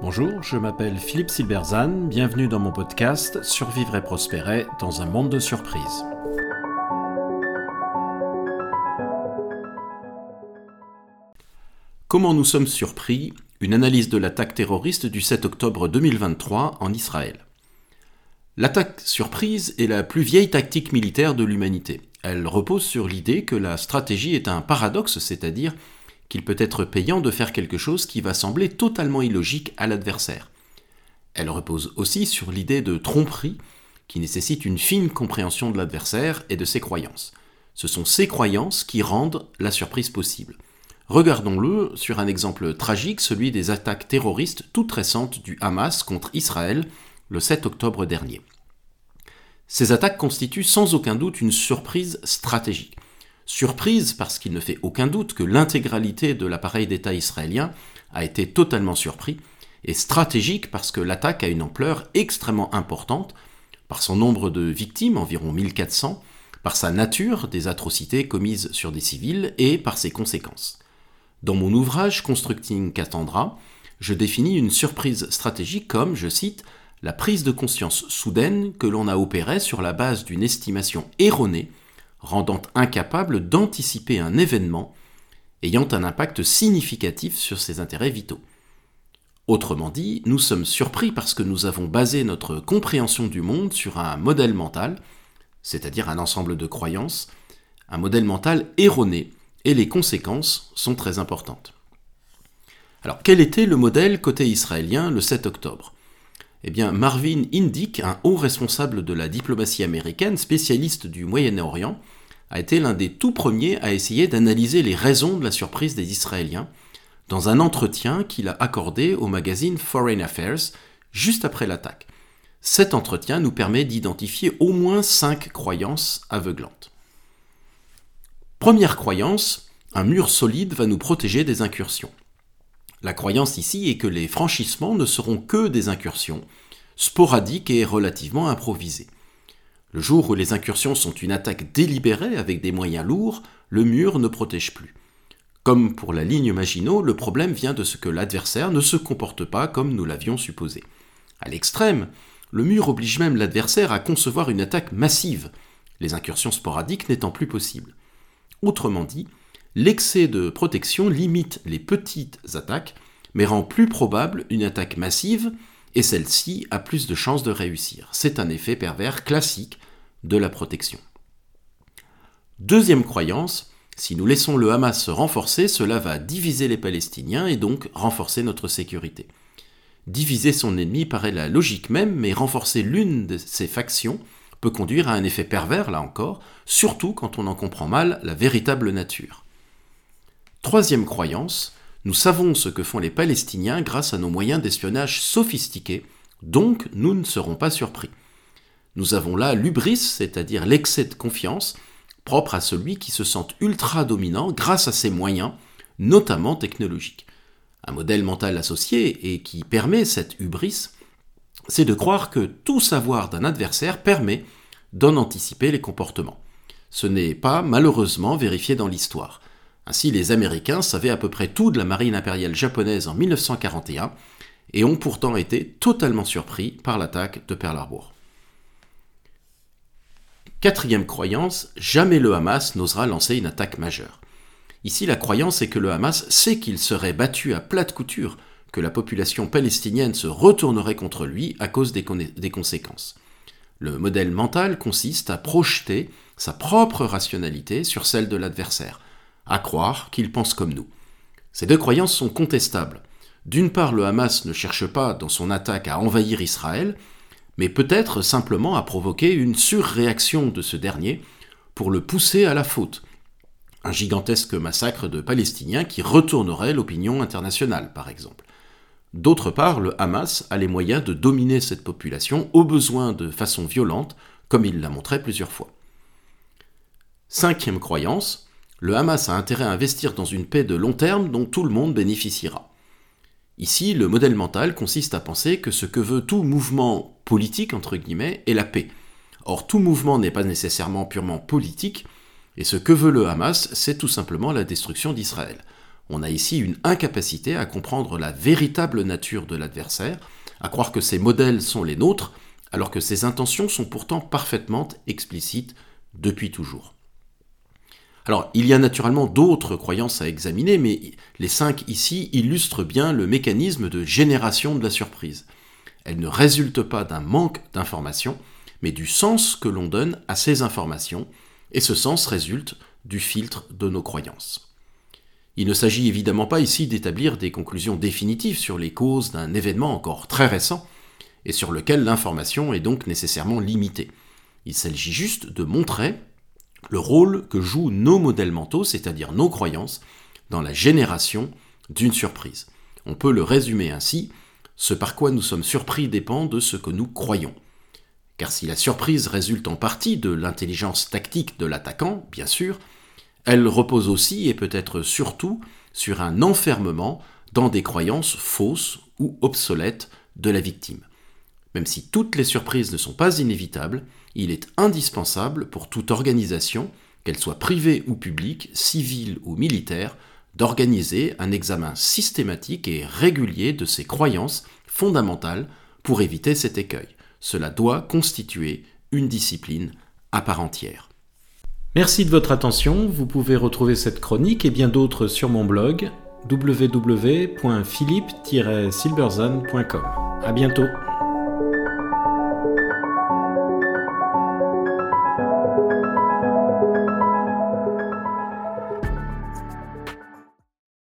Bonjour, je m'appelle Philippe Silberzan, bienvenue dans mon podcast Survivre et prospérer dans un monde de surprises. Comment nous sommes surpris? Une analyse de l'attaque terroriste du 7 octobre 2023 en Israël. L'attaque surprise est la plus vieille tactique militaire de l'humanité. Elle repose sur l'idée que la stratégie est un paradoxe, c'est-à-dire qu'il peut être payant de faire quelque chose qui va sembler totalement illogique à l'adversaire. Elle repose aussi sur l'idée de tromperie qui nécessite une fine compréhension de l'adversaire et de ses croyances. Ce sont ces croyances qui rendent la surprise possible. Regardons-le sur un exemple tragique, celui des attaques terroristes toutes récentes du Hamas contre Israël le 7 octobre dernier. Ces attaques constituent sans aucun doute une surprise stratégique. Surprise parce qu'il ne fait aucun doute que l'intégralité de l'appareil d'État israélien a été totalement surpris, et stratégique parce que l'attaque a une ampleur extrêmement importante, par son nombre de victimes, environ 1400, par sa nature, des atrocités commises sur des civils, et par ses conséquences. Dans mon ouvrage Constructing Cassandra, je définis une surprise stratégique comme, je cite, la prise de conscience soudaine que l'on a opérée sur la base d'une estimation erronée rendant incapable d'anticiper un événement ayant un impact significatif sur ses intérêts vitaux. Autrement dit, nous sommes surpris parce que nous avons basé notre compréhension du monde sur un modèle mental, c'est-à-dire un ensemble de croyances, un modèle mental erroné, et les conséquences sont très importantes. Alors quel était le modèle côté israélien le 7 octobre? Eh bien, Marvin Indyk, un haut responsable de la diplomatie américaine, spécialiste du Moyen-Orient, a été l'un des tout premiers à essayer d'analyser les raisons de la surprise des Israéliens dans un entretien qu'il a accordé au magazine Foreign Affairs juste après l'attaque. Cet entretien nous permet d'identifier au moins cinq croyances aveuglantes. Première croyance, un mur solide va nous protéger des incursions. La croyance ici est que les franchissements ne seront que des incursions, sporadiques et relativement improvisées. Le jour où les incursions sont une attaque délibérée avec des moyens lourds, le mur ne protège plus. Comme pour la ligne Maginot, le problème vient de ce que l'adversaire ne se comporte pas comme nous l'avions supposé. À l'extrême, le mur oblige même l'adversaire à concevoir une attaque massive, les incursions sporadiques n'étant plus possibles. Autrement dit, l'excès de protection limite les petites attaques, mais rend plus probable une attaque massive, et celle-ci a plus de chances de réussir. C'est un effet pervers classique de la protection. Deuxième croyance, si nous laissons le Hamas se renforcer, cela va diviser les Palestiniens et donc renforcer notre sécurité. Diviser son ennemi paraît la logique même, mais renforcer l'une de ses factions peut conduire à un effet pervers, là encore, surtout quand on en comprend mal la véritable nature. Troisième croyance, nous savons ce que font les Palestiniens grâce à nos moyens d'espionnage sophistiqués, donc nous ne serons pas surpris. Nous avons là l'ubris, c'est-à-dire l'excès de confiance, propre à celui qui se sent ultra dominant grâce à ses moyens, notamment technologiques. Un modèle mental associé et qui permet cette hubris, c'est de croire que tout savoir d'un adversaire permet d'en anticiper les comportements. Ce n'est pas malheureusement vérifié dans l'histoire. Ainsi, les Américains savaient à peu près tout de la marine impériale japonaise en 1941 et ont pourtant été totalement surpris par l'attaque de Pearl Harbor. Quatrième croyance, jamais le Hamas n'osera lancer une attaque majeure. Ici, la croyance est que le Hamas sait qu'il serait battu à plate couture, que la population palestinienne se retournerait contre lui à cause des, des conséquences. Le modèle mental consiste à projeter sa propre rationalité sur celle de l'adversaire, à croire qu'il pense comme nous. Ces deux croyances sont contestables. D'une part, le Hamas ne cherche pas dans son attaque à envahir Israël, mais peut-être simplement à provoquer une surréaction de ce dernier pour le pousser à la faute. Un gigantesque massacre de Palestiniens qui retournerait l'opinion internationale, par exemple. D'autre part, le Hamas a les moyens de dominer cette population, au besoin de façon violente, comme il l'a montré plusieurs fois. Cinquième croyance, le Hamas a intérêt à investir dans une paix de long terme dont tout le monde bénéficiera. Ici, le modèle mental consiste à penser que ce que veut tout mouvement politique, entre guillemets, est la paix. Or, tout mouvement n'est pas nécessairement purement politique, et ce que veut le Hamas, c'est tout simplement la destruction d'Israël. On a ici une incapacité à comprendre la véritable nature de l'adversaire, à croire que ses modèles sont les nôtres, alors que ses intentions sont pourtant parfaitement explicites depuis toujours. Alors, il y a naturellement d'autres croyances à examiner, mais les cinq ici illustrent bien le mécanisme de génération de la surprise. Elle ne résulte pas d'un manque d'informations, mais du sens que l'on donne à ces informations, et ce sens résulte du filtre de nos croyances. Il ne s'agit évidemment pas ici d'établir des conclusions définitives sur les causes d'un événement encore très récent, et sur lequel l'information est donc nécessairement limitée. Il s'agit juste de montrer le rôle que jouent nos modèles mentaux, c'est-à-dire nos croyances, dans la génération d'une surprise. On peut le résumer ainsi, ce par quoi nous sommes surpris dépend de ce que nous croyons. Car si la surprise résulte en partie de l'intelligence tactique de l'attaquant, bien sûr, elle repose aussi et peut-être surtout sur un enfermement dans des croyances fausses ou obsolètes de la victime. Même si toutes les surprises ne sont pas inévitables, il est indispensable pour toute organisation, qu'elle soit privée ou publique, civile ou militaire, d'organiser un examen systématique et régulier de ses croyances fondamentales pour éviter cet écueil. Cela doit constituer une discipline à part entière. Merci de votre attention, vous pouvez retrouver cette chronique et bien d'autres sur mon blog www.philippe-silberzan.com. À bientôt.